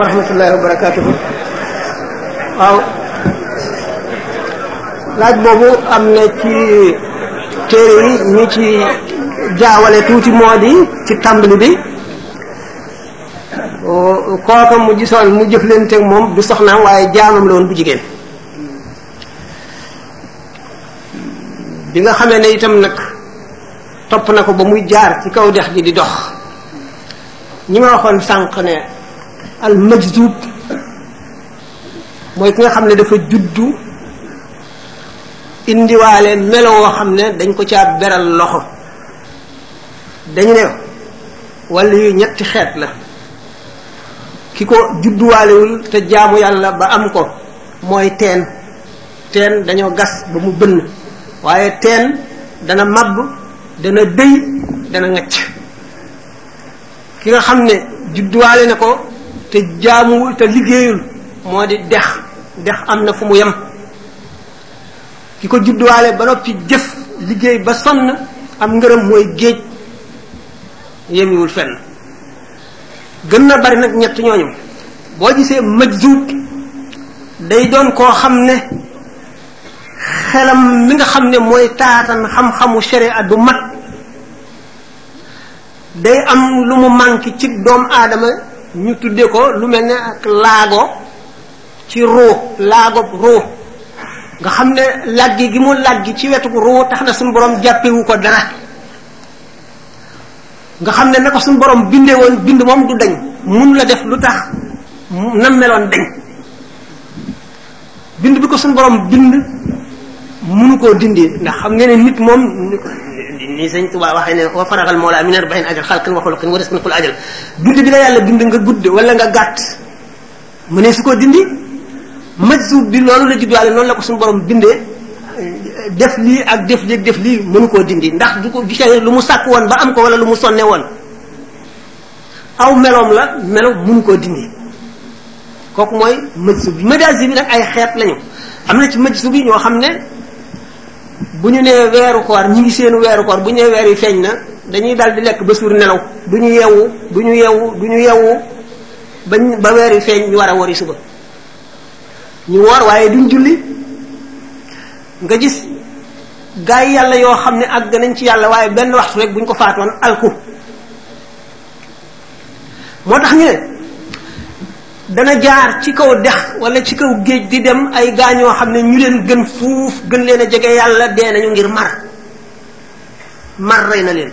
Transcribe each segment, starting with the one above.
wa rahmatullahi wa barakatuhu waaw laaj boobu am na ci téere yi ñu ci jaawale tuuti moo di ci tàmbali bi kooka mu gisoon mu jëflante ak moom du soxnaam waaye jaamam la woon bu jigéen bi nga xamee ne itam nag topp na ko ba muy jaar ci kaw dex gi di dox ñi ma waxoon sànq ne al majdub mooy ki nga xam ne dafa juddu indiwaale melo woo xam ne dañ ko caa beral loxo dañu ne wala yu ñetti xeet la ki ko judduwaalewul te jaamu yàlla ba am ko mooy teen teen dañoo gas ba mu bënn waaye teen dana màbb dana dëy dana ngacc ki nga xam ne judduwaale na ko te jaamuwul te liggéeyul moo di dex dex am na fu mu yem ki ko judduwaale ba noppi jëf liggéey ba sonn am ngërëm mooy géej yemiwul fenn gën na bari nag ñett ñooñu boo gisee majzuub day doon koo xam ne xelam mi nga xam ne mooy taatan xam-xamu sharia du mat day am lu mu manqué ci doom aadama ñu tudde ko lu mel ne ak laago ci ruu laago ruu nga xam ne làggi gi mu làggi ci wetu ruu tax na suñu borom jàppewu ko dara nga xam ne na ko suñu borom bindee woon bind moom du dañ mun la def lu tax nam meloon dañ bind bi ko suñu borom bind mënu koo dindi ndax xam nga ne nit moom ni sëñ Tuubaa waxee ne wa faraxal moo laa min arbain ajal xalqin wa xuluqin wa risqin kul ajal bind bi la yàlla bind nga gudd wala nga gàtt mu ne su ko dindi majsuub bi loolu la juddaale noonu la ko suñu borom bindee def lii ak def lii def lii mënu koo dindi ndax du ko du lu mu sàkk woon ba am ko wala lu mu sonne woon aw meloom la melo mun koo dindi kooku mooy majsu bi majaasi bi nag ay xeet lañu am na ci majsu bi ñoo xam ne bu ñu nee weeru koor ñi ngi seen weeru koor bu ñu nee weer yi feeñ na dañuy dal di lekk ba suur nelaw du ñu yeewu du ñu yeewu du ñu yeewu bañ ba weer yi feeñ ñu war a wari suba ñu woor waaye duñ julli nga gis gaa yi yàlla yoo xam ne àgg nañ ci yàlla waaye benn waxtu rek buñ ko faatoon alku moo tax ñu ne dana jaar ci kaw dex wala ci kaw géej di dem ay gaañoo xam ne ñu leen gën fuuf gën leen a jege yàlla dee nañu ngir mar mar rey na leen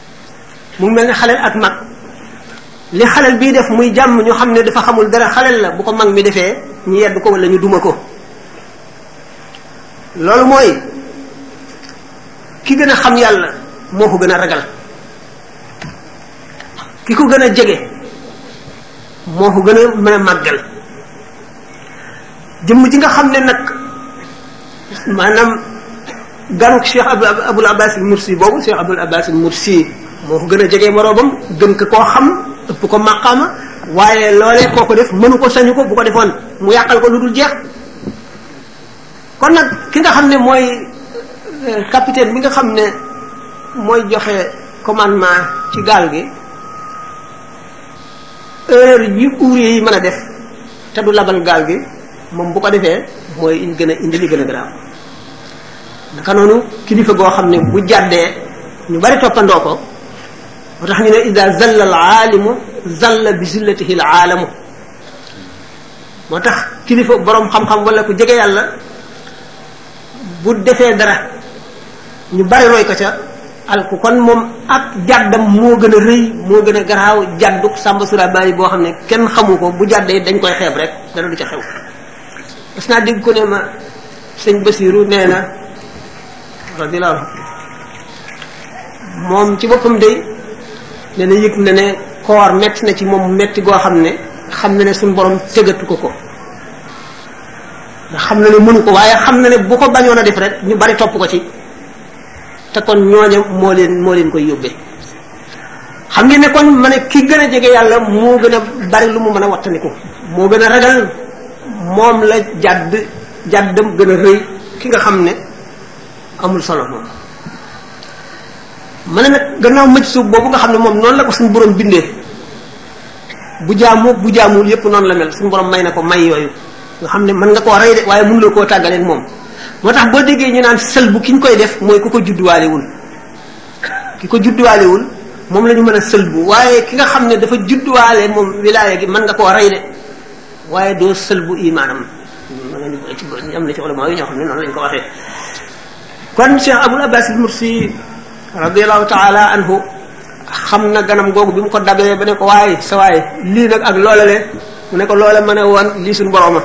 mu mel ne xaleel ak mag li xaleel bii def muy jàmm ñu xam ne dafa xamul dara xaleel la bu ko mag mi defee ñu yedd ko wala ñu duma ko loolu mooy ki gën a xam yàlla moo ko gën a ragal ki ko gën a jege moo ko gën a mën a màggal jëmm ji nga xam ne nag maanaam ganuk Cheikh Abul Abbas al Mursi boobu Cheikh Abul Abbas al Mursi moo ko gën a jege moroomam gën ko koo xam ëpp ko màqaama waaye loolee koo ko def mënu ko sañu ko bu ko defoon mu yàqal ko lu dul jeex kon nag ki nga xam ne mooy euh, capitaine bi nga xam ne mooy joxe commandement ci gaal gi erreur yi ouvrier yi mën a def te du labal gaal gi moom bu ko defee mooy in gën a indi li gën a garaaw naka noonu kilifa goo xam ne bu jàddee ñu bari toppandoo ko moo tax ñu ne ida zalla al aalimu zalla bi zillatihi al aalamu moo tax kilifa boroom xam-xam wala ku jege yàlla bu defee dara ñu bari roy ko ca alku kon moom ak jàddam moo gën a rëy moo gën a garaaw jàdduk sàmba sura bàyyi boo xam ne kenn xamu ko bu jàddee dañ koy xeeb rek dara du ca xew mas naa dégg ko ne ma sëñ Basiru nee na radiyallahu moom ci boppam day nee na yëg na ne koor metti na ci moom metti goo xam ne xam na ne suñu borom tëgatu ko ko nga xam na ne mënu ko waaye xam na ne bu ko bañoon a def rek ñu bari topp ko ci te kon ñooña moo leen moo leen koy yóbbee xam ngeen ne kon ma ne ki gën a jege yàlla moo gën a bari lu mu mën a wattandiku moo gën a ragal moom la jàdd jàddam gën a rëy ki nga xam ne amul solo moom ma ne nag gannaaw mëj suuf boobu nga xam ne moom noonu la ko suñu borom bindee bu jaamu bu jaamuwul yépp noonu la mel suñu borom may na ko may yooyu nga xam ne mën nga koo rey de waaye mënuloo koo tàggaleeg moom moo tax boo déggee ñu naan sël bu ki ñu koy def mooy ku ko judduwaalewul ki ko judduwaalewul moom la ñu mën a sël bu waaye ki nga xam ne dafa judduwaale moom wilaaya gi mën nga koo rey de waaye doo sël bu imaanam am na ci ulama yi ñoo xam ne noonu lañ ko waxee kon Cheikh Abul Abbas al Mursi radiallahu taala anhu xam na ganam googu bi mu ko dabee ba ne ko waaye sa waaye lii nag ak loola le mu ne ko loola ma ne woon lii suñu borooma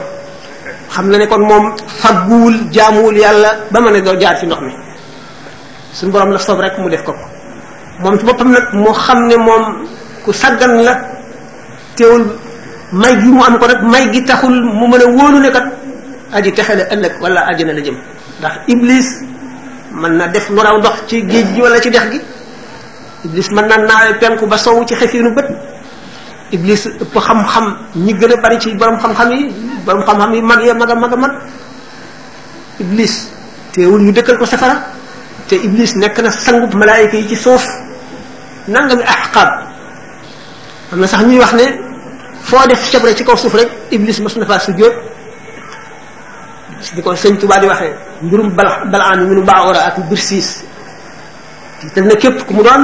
xam na ne kon moom fagguwul jaamuwul yàlla ba ma ne doo jaar ci ndox mi suñu borom la soob rek mu def ko ko moom ci boppam nag moo xam ne moom ku saggan la teewul may gi mu am ko nag may gi taxul mu mën a wóolu ne kat aji texe la ëllëg wala àjjana la jëm ndax iblis mën na def lu raw ndox ci géej gi wala ci dex gi iblis mën na naawe penku ba sowu ci xefiinu bët iblis ëpp xam-xam ñi gën a bari ci borom xam-xam yi borom xam-xam yi mag ya mag a mag a mag iblis teewul ñu dëkkal ko safara te iblis nekk na sangub malaayika yi ci suuf nangami ahqaab am na sax ñuy wax ne foo def cabre ci kaw suuf rek iblis mas na faa sujjóot di ko sëñ Tuubaa di waxee mbirum bala balaan yi mbirum baaxoora ak bir siis tiital na képp ku mu doon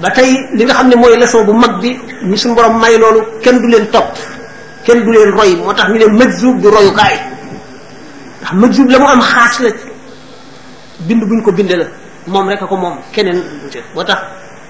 ba tey li nga xam ne mooy leçon bu mag bi ñu suñu borom may loolu kenn du leen topp kenn du leen roy moo tax ñu ne majzub du royukaay ndax majzub la mu am xaas la bind buñ ko binde la moom rek a ko moom keneen moo tax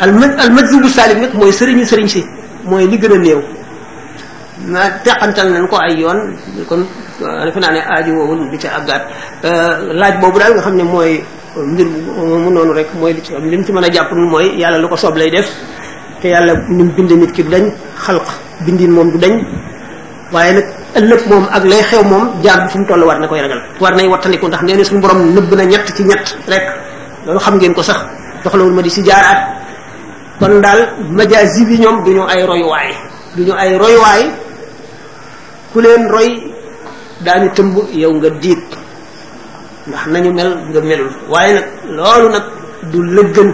al al majzubu salik nag mooy sëriñu sëriñ si mooy li gën a néew ma teqantal nañ ko ay yoon kon euh, defe naa ne aaju woowul di ca àggaat euh, laaj boobu daal nga xam ne mooy mbir mu noonu rek mooy li ci am li mu ci mën a jàpp mooy yàlla lu ko soob lay def te yàlla ni mu bind nit ki du dañ xalq bindin moom du dañ waaye nag ëllëg moom ak lay xew moom jaar bi fu mu toll war na koy ragal war nay wattandiku ndax nee na suñu borom nëbb na ñett ci ñett rek loolu xam ngeen ko sax soxlawul ma di si jaaraat kon daal majaasi bi ñoom du ñu ay royuwaay du ñu ay royuwaay ku leen roy daañu tëmb yow nga diit ndax nañu mel nga melul waaye nag loolu nag du lëggën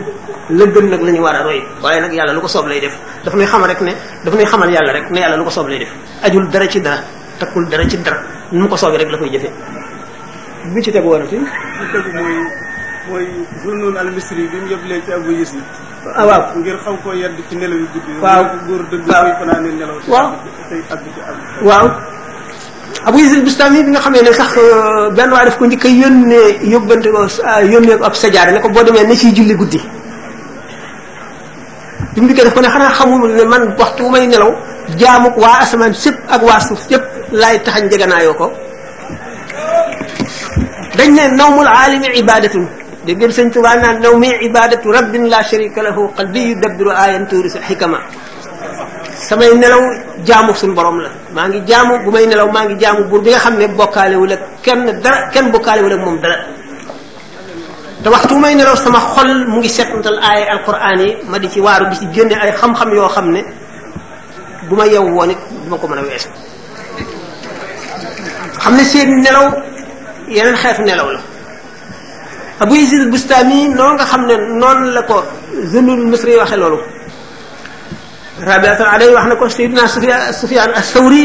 lëggën nag la ñu war a roy waaye nag yàlla lu ko soob lay def daf nuy xamal rek ne daf nuy xamal yàlla rek ne yàlla lu ko soob lay def ajul dara ci dara takkul dara ci dara nu mu ko soobee rek la koy jëfee bi ci tegu woonati bi tegu mooy mooy Zunnun al Misri bi mu yëblee ci Abu Yazid ah waaw ngir xaw koo yedd ci nelaw yu guddi waaw góor dëgg koy fanaane nelaw waaw tey àgg ci àgg waaw Abu Yazid Bustami bi nga xamee ne sax euh, benn waay daf ko njëkk a yónnee yóbbante ko euh, yónnee ko ab sajaada ne ko boo demee ne ciy julli guddi bi mu dikkee daf ko ne xanaa xamul ne man waxtu wu may nelaw jaamu waa asamaan sépp ak waa suuf sépp laay taxañ jeganaayoo ko dañ ne nawmul aalimi ibadatun dégg ngeen sëñ Tuubaa naan naw mi ibadatu rabbin la sharika lahu qalbi yudabbiru ayan tuurisul xikama samay nelaw jaamu suñu borom la maa ngi jaamu bu may nelaw maa ngi jaamu buur bi nga xam ne bokkaalewul ak kenn dara kenn bokkaalewul ak moom dara te waxtu may nelaw sama xol mu ngi seetantal ay alquran yi ma di ci waaru di ci génne ay xam-xam yoo xam ne bu ma yew woon it du ma ko mën a weesu xam ne seen nelaw yeneen xeetu nelaw la Abu Yazid Bustami noonu nga xam ne noonu la ko Zannul Misri waxe loolu Rabiatul Adawi wax na ko Sayyidina Sufyaan as-Sawri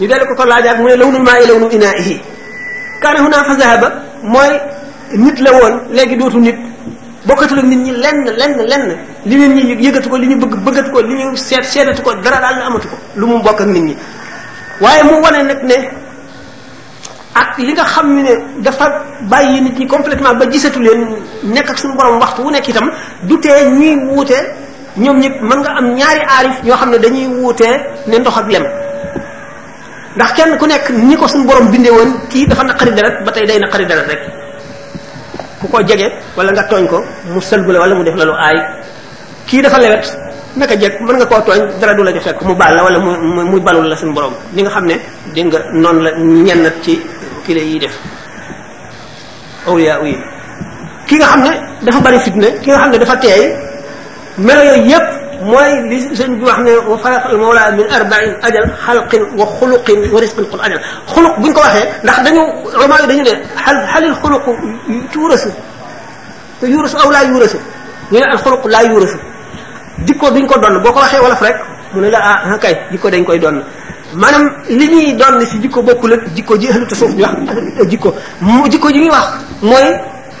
ñu dellu ko ko laajaat mu ne lawnul maa i lawnu inaa'ihi kaana hunaa fa zahaba mooy nit la woon léegi dootu nit bokkatul ak nit ñi lenn lenn lenn li nit ñi yëgatu ko li ñu bëgg bëggatu ko li ñu seet seetatu ko dara daal la amatu ko lu mu bokk ak nit ñi waaye mu wane nag ne ak li nga xam ne dafa bàyyi nit ñi complètement ba gisatu leen nekk ak suñu borom waxtu wu nekk itam du tee ñuy wuute ñoom ñëpp mën nga am ñaari aarif yoo xam ne dañuy wuute ne ndox ak lem ndax kenn ku nekk ni ko suñu borom bindee woon kii dafa naqari deret ba tey day naqari deret rek ku ko jege wala nga tooñ ko mu sëlbu la wala mu def la lu aay kii dafa lewet naka jekk mën nga koo tooñ dara du la ñu fekk mu baal la wala mu mu balul la suñu borom li nga xam ne dégg nga noonu la ñenn ci kile yi def awliya yi ki nga xam ne dafa bari fitna ki nga xam ne dafa teey melo yooyu yépp mooy li sëñ bi wax ne wa faraqal mawla min arbain ajal xalqin wa xuluqin wa risqin qul ajal xuluq buñ ko waxee ndax dañu ulama yi dañu ne xal xalil xuluq tuurasu te yuurasu aw laa yuurasu ñu ne alxuluq laa yuurasu jikko duñ ko donn boo ko waxee wolof rek mu ne la ah, ah kay jikko dañ koy donn maanaam li ñuy donn si jikko bokkul ak jikko ji ahlu tasawuf ñu wax ah, jikko mu jikko ji ñuy wax mooy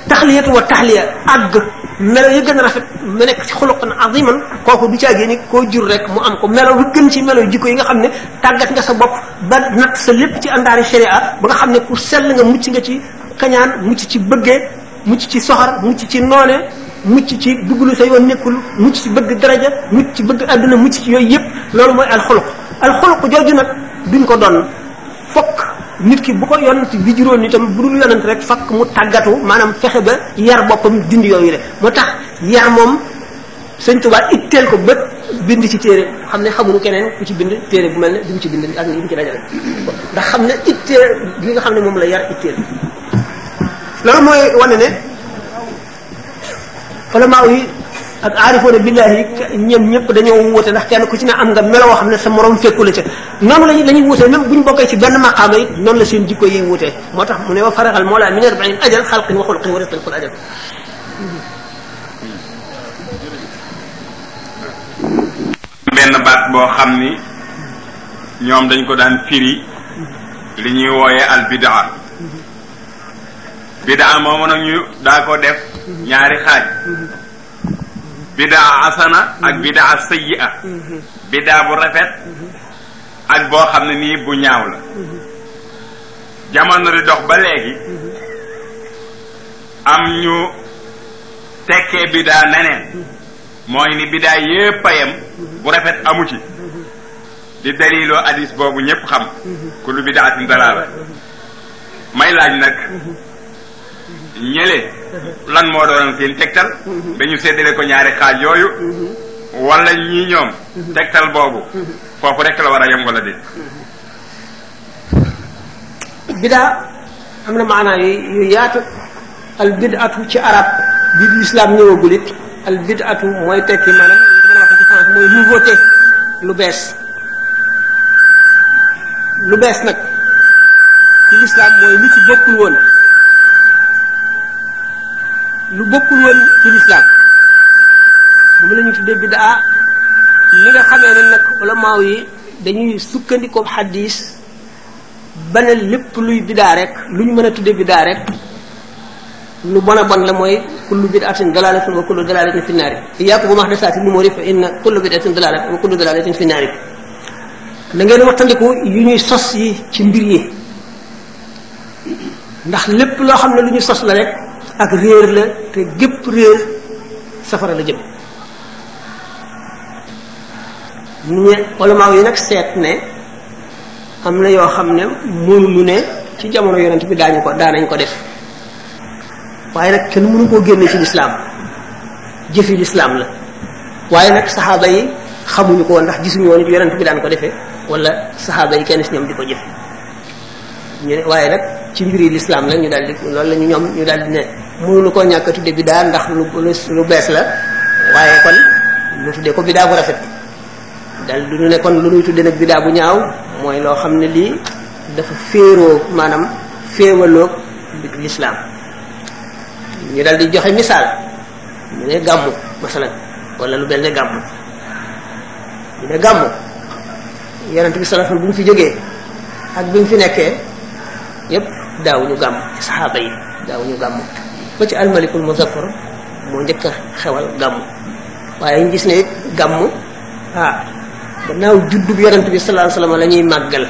taxliyatu wa taxliya àgg melo yi gën a rafet mu nekk ci xuluqan aziman kooku du caagee ni koo jur rek mu am ko melo bi gën ci melo jikko yi nga xam ne tàggat nga sa bopp ba nat sa lépp ci àndaari sharia ba nga xam ne ku sell nga mucc nga ci kañaan mucc ci bëggee mucc ci soxar mucc ci noone mucc ci dugg lu sa yoon nekkul mucc ci bëgg daraja mucc ci bëgg àdduna mucc ci yooyu yëpp loolu mooy alxuluq alxuluq jooju nag duñ ko doon fokk nit ki bu ko yonent bi juróon itam bu dul yonent rek fakk mu tàggatu maanaam fexe ba yar boppam dindi yooyu rek moo tax yar moom sëñ Tuubaa itteel ko bët bind ci téere xam ne xamuñu keneen ku ci bind téere bu mel ne bi mu ci bind ak ni mu ci dajale ndax xam ne itteel li nga xam ne moom la yar itteel loolu mooy wane ne ulamaaw yi ak aarifoona billaahi yi ñoom ñëpp dañoo wuute ndax kenn ku ci ne am nga melo woo xam ne sa morom fekku la ca noonu lañu la ñuy wuutee même bu ñu bokkee ci benn maqaama it noonu la seen jikko yiy wuutee moo tax mu ne wa faraxal moo laa min arbain ajal xalqin wa xulqin wa risqin xul ajal benn baat boo xam ni ñoom dañ ko daan firi li ñuy wooyee al bidaa bidaa moomu nag ñu daa ko def ñaari xaaj bidaa asana ak bidaa sayyi'a bidaa bu rafet ak boo xam ne nii bu ñaaw la jamono di dox ba léegi am ñu tekkee bidaa neneen mooy ni bidaa yépp a yem bu rafet amu ci di daliloo hadis boobu ñépp xam kullu bidaatin dalaala may laaj nag ñële lan moo doon seen tegtal dañu séddale ko ñaari xaaj yooyu wala ñii ñoom tegtal boobu foofu rekk la war a yem wala déet bidaa am na maanaa yu yu yaatu al bidaatu ci arab bi lislaam ñëwagul it al bidaatu mooy tekki maanaam li nga mën a wax ci France mooy nouveauté lu bees lu bees nag ci lislaam mooy lu ci bokkul woon lu bokkul woon ci lislaam moom la ñu tuddee bidaa li nga xamee ne nag ulamaaw yi dañuy sukkandikoo xadis ba ne lépp luy bidaa rek lu ñu mën a tudde bidaa rek lu bon a bon la mooy kullu bid'atin dalalatin wa kullu dalalatin fi naari iyaakum wa muhdasaati l-umuuri fa inna kullu bid'atin dalalatin wa kullu dalalatin fi naari na ngeen wattandiku yu ñuy sos yi ci mbir yi ndax lépp loo xam ne lu ñu sos la rek ak réer la te gépp réer safara la jëm ñu ne ulamaaw yi nag seet ne am na yoo xam ne mënuñu ne ci jamono yonent bi daañu ko daanañ ko def waaye nag kenn mënu koo génne ci lislaam jëfi lislaam la waaye nag saxaaba yi xamuñu ko woon ndax gisuñu woon it yonent bi daan ko defee wala saxaaba yi kenn si ñoom di ko jëfe ñu ne waaye nag ci mbiri lislaam la ñu daal di loolu la ñu ñoom ñu daal di ne mënuñu koo ñàkk a tudde bidaa ndax lu lu bees la waaye kon ñu tudde ko bidaa bu rafet dal du ñu ne kon lu ñuy tudde nag bidaa bu ñaaw mooy loo xam ne lii dafa féeroo maanaam féewaloog lislaam ñu dal di joxe misaal ñu ne gàmmu masalan wala lu mel ne gàmmu ñu ne gàmmu yonent bi sallallahu alayhi bu ñu fi jógee ak bu ñu fi nekkee yépp daawuñu gàmm ci saxaaba yi daawuñu gàmm ba ci almalikul muzaffar moo njëkk a xewal gàmm waaye ñu gis ne gàmm ah gannaaw juddub yonent bi sallallahu alayhi wasallam la ñuy màggal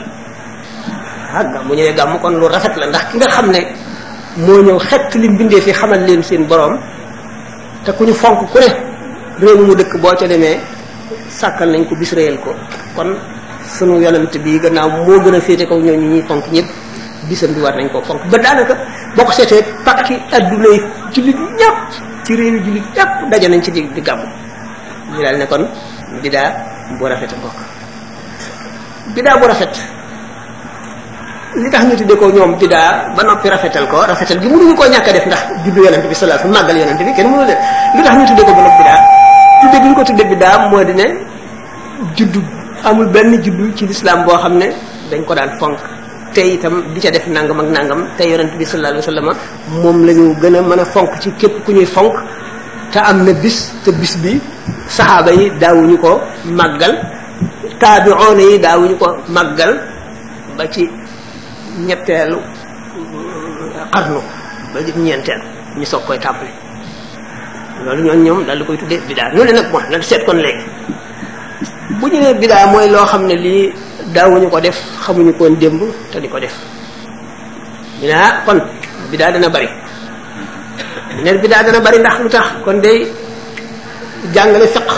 ah gàmm ñu ne gàmm kon lu rafet la ndax ki nga xam ne moo ñëw xett li mbindee fi xamal leen seen boroom te ku ñu fonk ku ne réew mu dëkk boo ca demee sàkkal nañ ko bis réyal ko kon sunu yonent bi gannaaw moo gën a féete kaw ñooñu ñuy fonk ñëpp bisam bi war nañ koo fonk ba daanaka boo ko seetee pàkki adduna yi jullit ñëpp ci réew yi jullit ñëpp daje nañ ci di di gàmmu ñu daal ne kon bidaa bu rafet a bokk bidaa bu rafet li tax ñu tuddee ko ñoom bidaa ba noppi rafetal ko rafetal gi mënuñu koo ñàkk a def ndax juddu yonent bi sallallahu alayhi wasallam màggal yonent bi kenn mënu def li tax ñu tuddee ko ba noppi bidaa tudde bi ñu ko tudde bidaa moo di ne juddu amul benn juddu ci lislaam boo xam ne dañ ko daan fonk te itam di ca def nangam ak nangam te yonent bi sallallahu alayhi wasallam moom la ñu gën a mën a fonk ci képp ku ñuy fonk te am na bis te bis bi saxaaba yi daawuñu ko màggal taabiroona yi daawuñu ko màggal ba ci ñetteelu xarnu ba ci ñeenteel ñu soog koy tàmbali loolu ñoon ñoom daal di koy tuddee bidaa ñu ne nag bon nag seet kon léegi bu ñu nee bidaa mooy loo xam ne lii daawuñu ko def xamuñu koon démb te di ko def ñu ne ah kon bidaa dana bari ñu ne bidaa dana bari ndax lu tax kon day jàngale fiq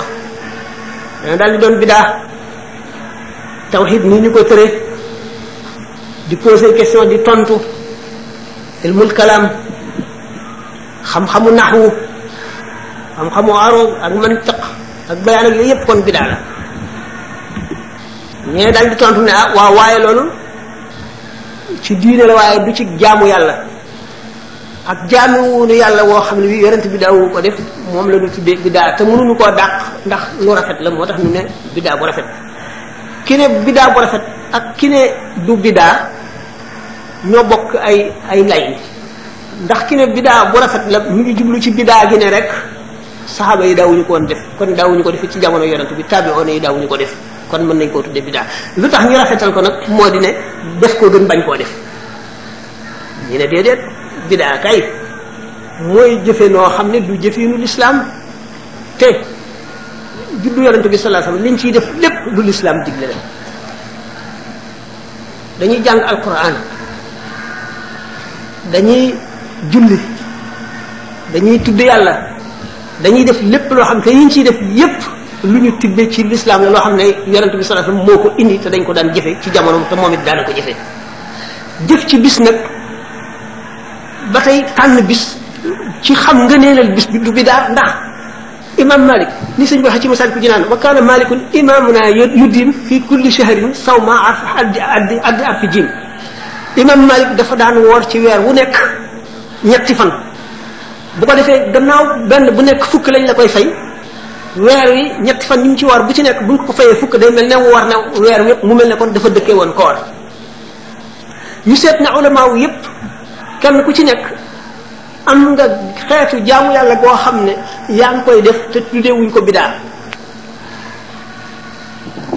dana daal di doon bidaa tawxid nii ñu ko tëre di poser question di tontu ilmul kalaam xam-xamu naxwu xam-xamu aro ak mantiq ak bayaan ak yooyu yëpp kon bidaa la ñee daal di tontu ne ah waaw waaye loolu ci diine la waaye du ci jaamu yàlla ak jaamu wuunu yàlla woo xam ne wi yonent bi daawu ko def moom la ñu tuddee bidaa te mënuñu koo dàq ndax lu rafet la moo tax ñu ne bidaa bu rafet ki ne bidaa bu rafet ak ki ne du bidaa ñoo bokk ay ay lay ndax ki ne bidaa bu rafet la mu ngi jublu ci bidaa gi ne rek saxaaba yi daawuñu ko woon def kon daawuñu ko def ci jamono yonent bi taabi'oon yi daawuñu ko def kon mën nañ koo tuddee bidaa lu tax ñu rafetal ko nag moo di ne def koo gën bañ koo def ñu ne déedéet bidaa kay mooy jëfe noo xam ne du jëfinu lislaam te juddu yonente bi sallallahu alayhi wasallam liñ ciy def lépp lu lislaam digle la dañuy jàng alquran dañuy julli dañuy tudd yàlla dañuy def lépp loo xam te yiñ ciy def yépp lu ñu tibbee ci lislaam la loo xam ne yonente bi sallallahu alayhi wasallam moo ko indi te dañ ko daan jëfe ci jamono te moom it daana ko jëfe jëf ci bis nag ba tey tànn bis ci xam nga neelal bis bi du bi daal ndax imam malik ni sëñ bi waxee ci masal ku jinaan wa kaana malikun imamuna yuddin fi kulli shahrin sawma arf addi addi addi arfi jim imam malik dafa daan woor ci weer wu nekk ñetti fan bu ko defee gannaaw benn bu nekk fukk lañ la koy fay weer wi ñetti fan ñu ci woor bu ci nekk buñ ko fayee fukk day mel ne woor na weer wi mu mel ne kon dafa dëkkee woon koor ñu seet na ulama wu yépp kenn ku ci nekk am nga xeetu jaamu yàlla goo xam ne yaa ngi koy def te tuddewuñ ko bidaa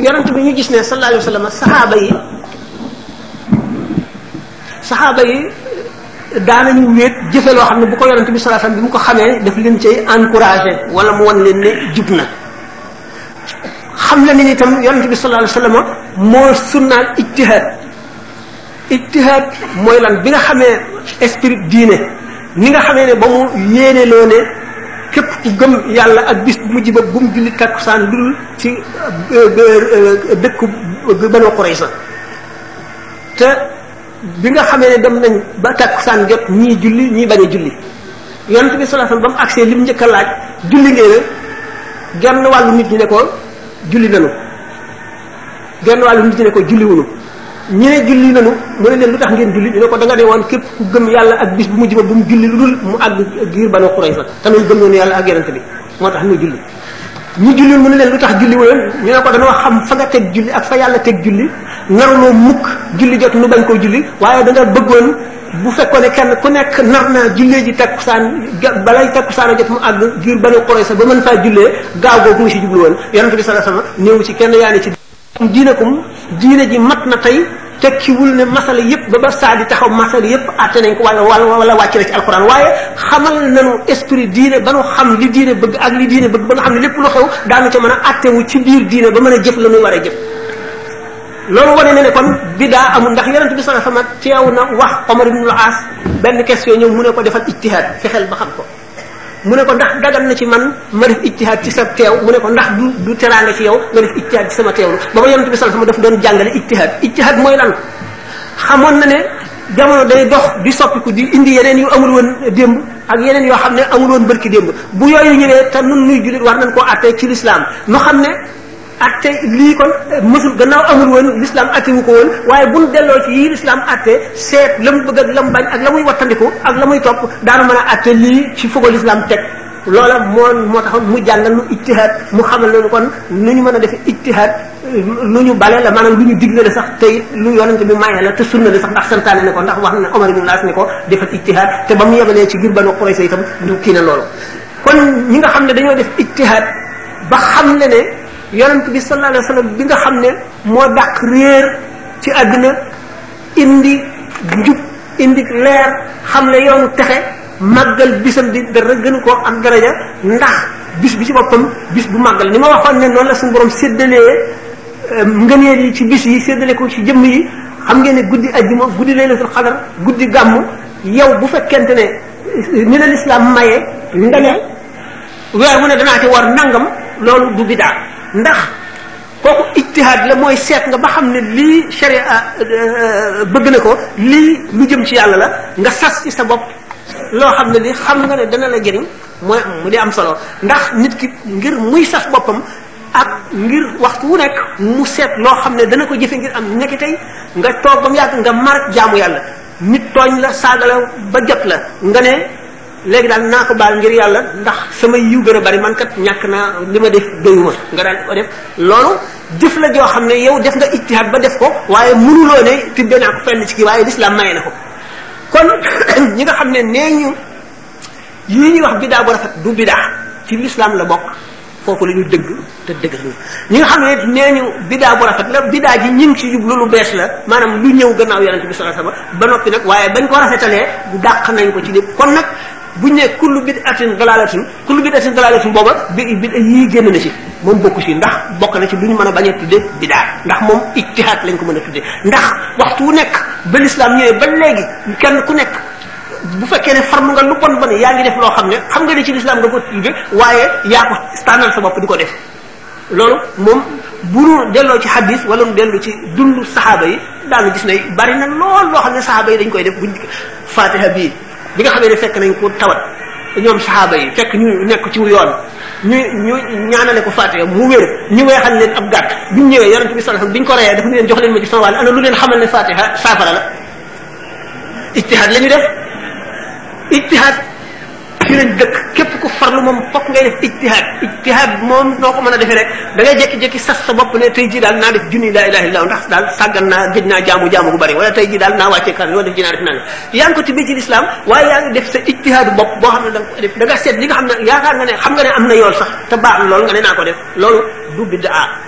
yonent bi ñu gis ne sallallahu alayhi wa sallam saxaaba yi saxaaba yi daanañu wéet jëfe loo xam ne bu ko yonent bi sallallahu alayhi wa bi mu ko xamee daf leen cay encouragé wala mu wan leen ne jub na xam la ni itam yonent bi sallallahu alayhi wasallam moo sunnaal ijtihaad ijtihaad mooy lan bi nga xamee esprit diine ni nga xamee ne ba mu yéene loo ne képp ku gëm yàlla ak bis bu mujj ba bu mu julli takkusaan dul ci euh, euh, dëkku Banu Qurayza te bi nga xamee ne dem nañ ba takkusaan jot ñii julli ñii bañ a julli yonent bi sallallahu alayhi wasallam ba mu agsee li mu njëkk a laaj julli ngeen a genn wàllu nit ñi ne ko julli nanu genn wàllu nit ñi ne ko julli wunu ñi ne julli nanu mu ne leen lu tax ngeen julli ñu ne ko da nga ne woon képp ku gëm yàlla ak bis bu mujj ba bu mu julli lu dul mu àgg giir Banu Qurayza te loolu gëm nañu yàlla ak yonent bi moo tax ñu julli ñu julli mu ne leen lu tax julli wu leen ñu ne ko dañoo xam fa nga teg julli ak fa yàlla teg julli naruloo mukk julli jot nu bañ koo julli waaye da nga bëggoon bu fekkoon ne kenn ku nekk nar naa jullee ji takkusaan balay takkusaan a jot mu àgg ngir banu Qurayza ba mën faa jullee gaaw googu nga si jublu woon yonent bi sallallahu alayhi wasallam néew ci kenn yaa ne ci lakum diinakum diine ji mat na tey tekkiwul ne masala yépp ba ba saa di taxaw masala yépp àtte nañ ko wala wala wala wàcc na ci alquran waaye xamal nañu esprit diine ba nu xam li diine bëgg ak li diine bëgg ba nga xam ne lépp lu xew daanu ca mën a àttewu ci biir diine ba mën a jëf la muy war a jëf loolu wane na ne kon bidaa amul ndax yonent bi sallallahu alayhi wasallam teew na wax Omar ibn al-As benn question ñëw mu ne ko defal ijtihaad fexeel ba xam ko mu ne ko ndax dagal na ci man ma def ijtihaad ci sa teew mu ne ko ndax du du teraanga ci yow nga def ijtihaad ci sama teewlu ba ma yonent bi sallallahu alayhi wasallam daf doon jàngale ijtihaad ijtihaad mooy lan xamoon na ne jamono day dox di soppiku di indi yeneen yu amul woon démb ak yeneen yoo xam ne amul woon bërki démb bu yooyu ñëwee te nun nuy jullit war nañ koo àttee ci lislaam nu xam ne atte lii kon mësul gannaaw amul woon l'islam atte wu ko woon waaye bu ñu delloo ci yii l'islam atte seet la mu bëgg ak la mu bañ ak la muy wattandiku ak la muy topp daanu mën a atte lii ci fu ko l'islam teg loola moo moo taxoon mu jàngal nu ijtihaad mu xamal leen kon nu ñu mën a defe ijtihaad lu ñu bale la maanaam lu ñu digle la sax te it lu yonente bi maye la te sunna la sax ndax santaane ne ko ndax wax na ne Omar ibn Laas ne ko defal ijtihaad te ba mu yebalee ci ngir banu Quraysh itam du kii na loolu kon ñi nga xam ne dañoo def ijtihaad ba xam ne ne yonent bi sallallahu alayhi wa sallam bi nga xam ne moo dàq réer ci àdduna indi njub indi leer xam ne yoonu texe màggal bisam bi dara gënu koo am daraja ndax bis bi ci boppam bis bu màggal ni ma waxoon ne noonu la suñu borom séddalee euh, ngëneel yi ci bis yi séddale ko ci jëmm yi xam ngeen ne guddi ajjuma guddi laylatul xadar guddi gàmm yow bu fekkente ne ni la lislaam maye nga ne weer mu ne danaa ci war nangam loolu du bidaa ndax kooku ijtihaad la mooy seet nga ba xam ne lii sharia euh, bëgg na ko lii lu jëm ci yàlla la nga sas ci sa bopp loo xam ne lii xam nga ne dana la jëriñ mooy mu di am solo ndax nit ki ngir muy sas boppam ak ngir waxtu wu nekk mu seet loo xam ne dana ko jëfe ngir am nekk tey nga toog ba mu yàgg nga mar jaamu yàlla nit tooñ la saaga la ba jot la nga ne léegi daal naa ko baal ngir yàlla ndax sama yiw gën a bari man kat ñàkk naa li ma def doyuma nga daal ko def loolu jëf la joo xam ne yow def nga ijtihaad ba def ko waaye mënuloo ne tibbee naa ko fenn ci kii waaye lislaam maye na ko kon ñi nga xam ne nee ñu yii ñuy wax bidaa bu rafet du bidaa ci lislaam la bokk foofu la ñu dëgg te dëgg ñu ñi nga xam ne nee ñu bidaa bu rafet la bidaa ji ñi ngi ci jublu lu bees la maanaam lu ñëw gannaaw yonente bi sallallahu alayhi wasallam ba noppi nag waaye bañ ko rafetalee dàq nañ ko ci lépp kon nag buñ ne kullu bid'atin dalalatin kullu bid'atin dalalatin booba bi bi yii génn na ci moom bokku ci ndax bokk na ci lu ñu mën a bañ a tudde bidaa ndax moom ijtihaad lañ ko mën a tudde ndax waxtu wu nekk ba lislaam ñëwee ba léegi kenn ku nekk bu fekkee ne farlu nga lu bon bon yaa ngi def loo xam ne xam nga ne ci lislaam nga ko tuube waaye yaa ko tànnal sa bopp di ko def loolu moom bu nu delloo ci xadis wala nu dellu ci dundu saxaaba yi daanu gis ne bari na lool loo xam ne saxaaba yi dañ koy def buñ fatiha bii bi nga xamee ne fekk nañ ko tawat ñoom saxaaba yi fekk ñu nekk ci yoon ñu ñu ñaanale ko fatiha mu wér ñu weexal leen ab gàtt biñ ñëwee yonent bi sallallahu alayhi wasallam biñ ko reyee dafa ñu leen jox leen ma ci sama wàll ana lu leen xamal ne fatiha saafara la ijtihaad la ñu def ijtihaad ci lañ dëkk képp ku farlu moom fokk ngay def ijtihaad ijtihaad moom noo ko mën a defee rek da ngay jékki-jékki sas sa bopp ne tey jii daal naa def junni laa ilaha illallah ndax daal sàggan naa gëj naa jaamu jaamu gu bari wala tey jii daal naa wàccee kan wala def ji naa def naa yaa ngi ko tibbee ci lislaam waaye yaa ngi def sa ijtihaadu bopp boo xam ne da nga ko def da nga seet li nga xam ne yaakaar nga ne xam nga ne am na yool sax te baax na loolu nga ne naa ko def loolu du biddaa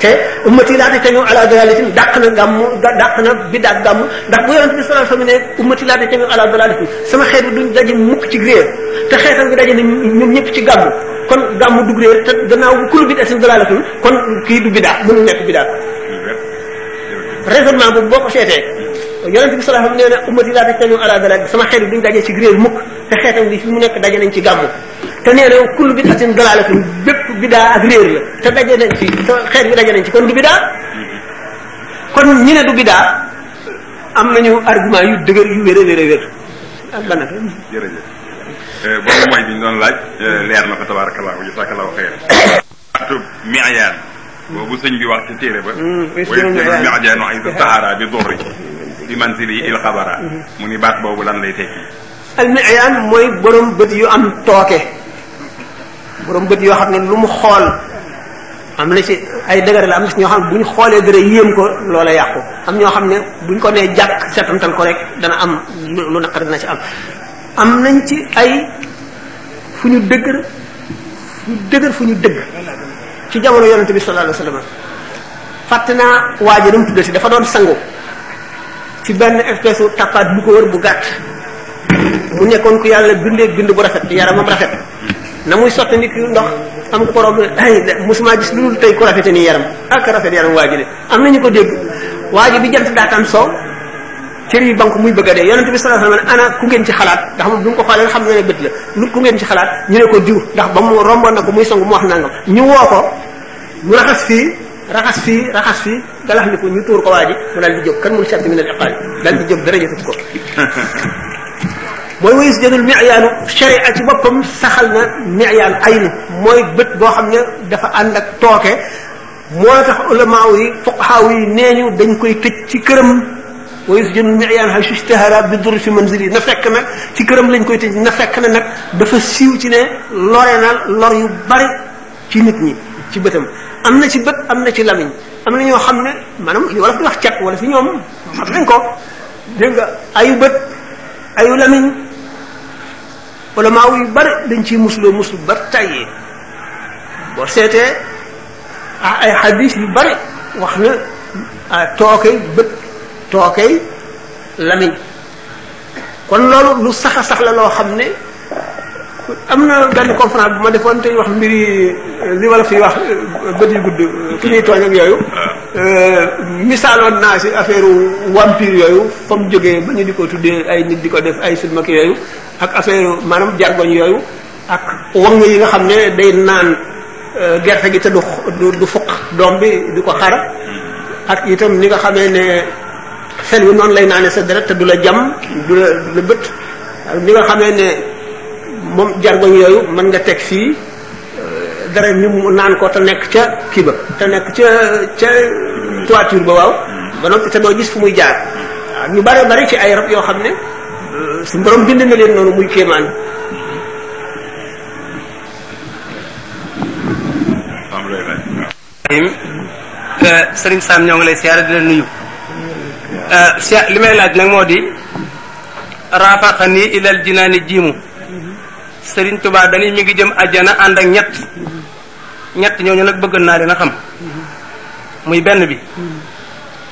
te ummati laa tajtamiu ala dalalatin dàq na gàmm dàq na biddaa gàmm ndax bu yonente bi sallallahu alayhi wasallam ne ummati laa tajtamiu ala dalalatin sama xeet bi duñ daje mukk ci réer te xeetam bi daje na ñun ñëpp ci gàmm kon gàmm dug réer te gannaaw bu kullu bid'atin dalalatin kon kii du biddaa mënul nekk biddaa raisonnement boobu boo ko seetee yonente bi sallallahu alayhi wasallam nee na ummati laa tajtamiu ala dalalatin sama xeet bi duñ daje ci réer mukk te xeetam bi fi mu nekk daje nañ ci gàmm te nee na kullu bid'atin dalalatun bépp bidaa ak réer la te daje nañ ci te xeet bi daje nañ ci kon du bidaa kon ñi ne du bidaa am nañu argument yu dëgër yu wér a wér a wér ak ban affaire jërëjëf boobu mooy bi ñu doon laaj leer na fa tabaarakallaahu jazaakallaahu xayran atub miayaan boobu sëñ bi wax ci téere ba wala miayaan ay du taxaara bi dorri bi man si lii il xabara mu ni baat boobu lan lay tekki al miayaan mooy borom bët yu am tooke borom bët yoo xam ne lu mu xool am na ci ay dëgër la am na ci ñoo xam ne bu ñu xoolee dara yéem ko loola yàqu am ñoo xam ne bu ñu ko nee jàkk seetantal ko rek dana am lu naqar dana ci am am nañ ci ay fu ñu dëgër fu ñu dëgër fu ñu dëgg ci jamono yonente bi sallallahu alayhi wasallam fàtte naa waa ji nu mu tuddati dafa doon sangu ci benn espèce u tappaat bu ko wër bu gàtt mu nekkoon ku yàlla bindee bind bu rafet yaramam rafet na muy sotti nit ki ndox am ko problème ay mosuma gis lu dul tey ku rafete nii yaram ak rafet yaram waa ji de am nañu ko dégg waa ji bi jant daataan soo cër yi banque muy bëgg a dee yonente bi sallallahu alayhi wasallam ana ku ngeen ci xalaat nga xam bu ñu ko xoolee xam ne bët la lu ku ngeen ci xalaat ñu ne ko diw ndax ba mu romboon na ko muy song mu wax nangam ñu woo ko mu raxas fii raxas fii raxas fii galax ni ko ñu tuur ko waa ji mu daal di jóg kan mun sart min al iqaal daal di jóg dara jëfut ko mooy wayus jënul miyaanu sharia ci boppam saxal na miyaan aynu mooy bët boo xam ne dafa ànd ak tooke moo tax ulamaaw yi fuqaaw yi nee ñu dañ koy tëj ci këram wa yusjanu mi'yan haythu ishtahara bi durri fi manzili na fekk nag ci këram lañ koy tëj na fekk na nag dafa siiw ci ne lore na lor yu bari ci nit ñi ci bëtam am na ci bët am na ci lamiñ am na ñoo xam ne maanaam li wolof di wax cat wala fi ñoom xam nañ ko dégg nga ayu bët ayu lamiñ wala maaw yu bari dañ ciy musloo muslu ba tàyyee boo seetee ah ay xadis yu bari wax na ah, tookey bët tookey lamiñ kon loolu lu sax a sax la loo xam ne am na benn conférence bu ma defoon te ñu wax mbiri li wala fi wax bët yu gudd ki ñuy tooñ ak yooyu euh, misaaloon naa si affaire vampire yooyu fa mu jógee ba ñu di ko tuddee ay nit di ko def ay film ak yooyu ak affaire maanaam jargoñ yooyu ak wang yi nga xam ne day naan euh, gerte gi te du du fuq doom bi du ko xara ak itam ni nga xamee ne fel wi noonu lay naane sa deret te du la jam du la du la bët ak ni nga xamee ne moom jargoñ yooyu mën nga teg fii euh, dara ñu mu naan ko te nekk ca kii ba te nekk ca ca toiture ba waaw ba noppi te doo gis fu muy jaar waaw ñu bare bari ci ay rab yoo xam ne su borom bind na leen noonu muy kéemaan sëriñ Sam ñoo ngi lay siyaare di la nuyu si li may laaj nag moo di raafaqa nii ilal jinaani jiimu sëriñ Tuubaa dañuy mi ngi jëm àjjana ànd ak ñett ñett ñooñu nag bëgg naa leen a xam muy benn bi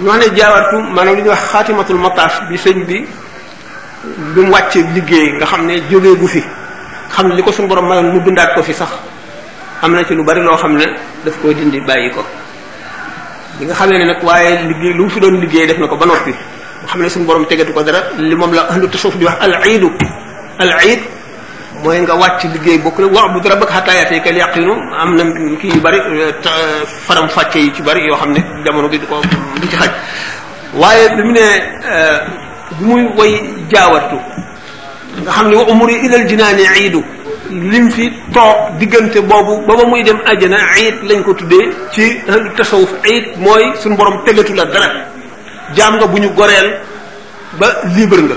ñoo ne jaawartu maanaam li ñuy wax xaatimatul mataaf bi sëñ bi bi mu wàccee liggéey nga xam ne jógee gu fi xam ne li ko suñu borom mayoon mu dundaat ko fi sax am na ci lu bari loo xam ne daf koo dindi bàyyi ko bi nga xamee ne nag waaye liggéey lu mu fi doon liggéey def na ko ba noppi nga xam ne suñu borom tegatu ko dara li moom la ahlu tasawuf di wax al iidu al iid mooy nga wàcc liggéey bokk rek wax bu dara bëgg xataa yaatee kal yàqinu am na kii yu bari euh, euh, faram fàcce yi ci bari yoo xam ne jamono bi du ko du ci xaj waaye bi mu ne euh, bi muy woy jaawartu nga xam ne wa umuri ilal jinaani iidu lim fi toog diggante boobu ba ba muy dem àjjana iid lañ ko tuddee ci ahlu tasawuf iid mooy suñu borom tegatu la dara jaam nga bu ñu goreel ba libre nga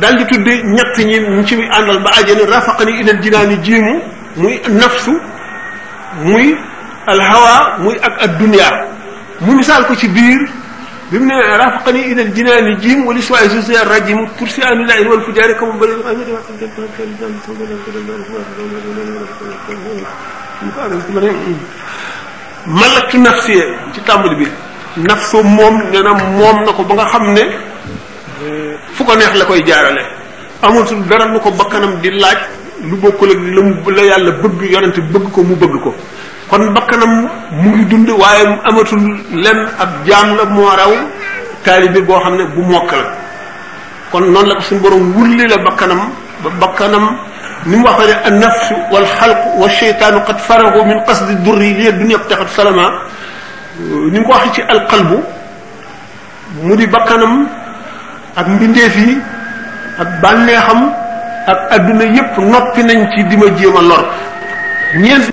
dal di tudde ñett ñi ñu ci muy àndal ba àjjana rafaqani ilal jinaani jiimu muy nafsu muy alhawa muy ak ad dunya mu misaal ko ci biir bi mu ne rafaqani ila al jinaani jiim wala suwaay su seer rajim kursi anu laa in wal fu jaare kamu bëri malaktu nafsi ci tàmbali bi nafsu moom nee na moom na ko ba nga xam ne fu ko neex la koy jaarale amatul dara lu ko bakkanam di laaj lu bokkul ak la mu la yàlla bëgg yonent bëgg ko mu bëgg ko kon bakkanam mu ngi dund waaye mu amatul lenn ab jaam la moo raw taalibe boo xam ne bu mokk la kon noonu la ko suñu borom wulli la bakkanam ba bakkanam ni mu waxee ne an nafsu wal xalq wa cheytaanu qad faragu min qasdi durri li dunya taxat salama ni mu ko waxee ci alqalbu mu di bakkanam ak mbindeef yi ak bànneexam ak adduna yépp noppi nañ ci di ma jéem a lor ñeent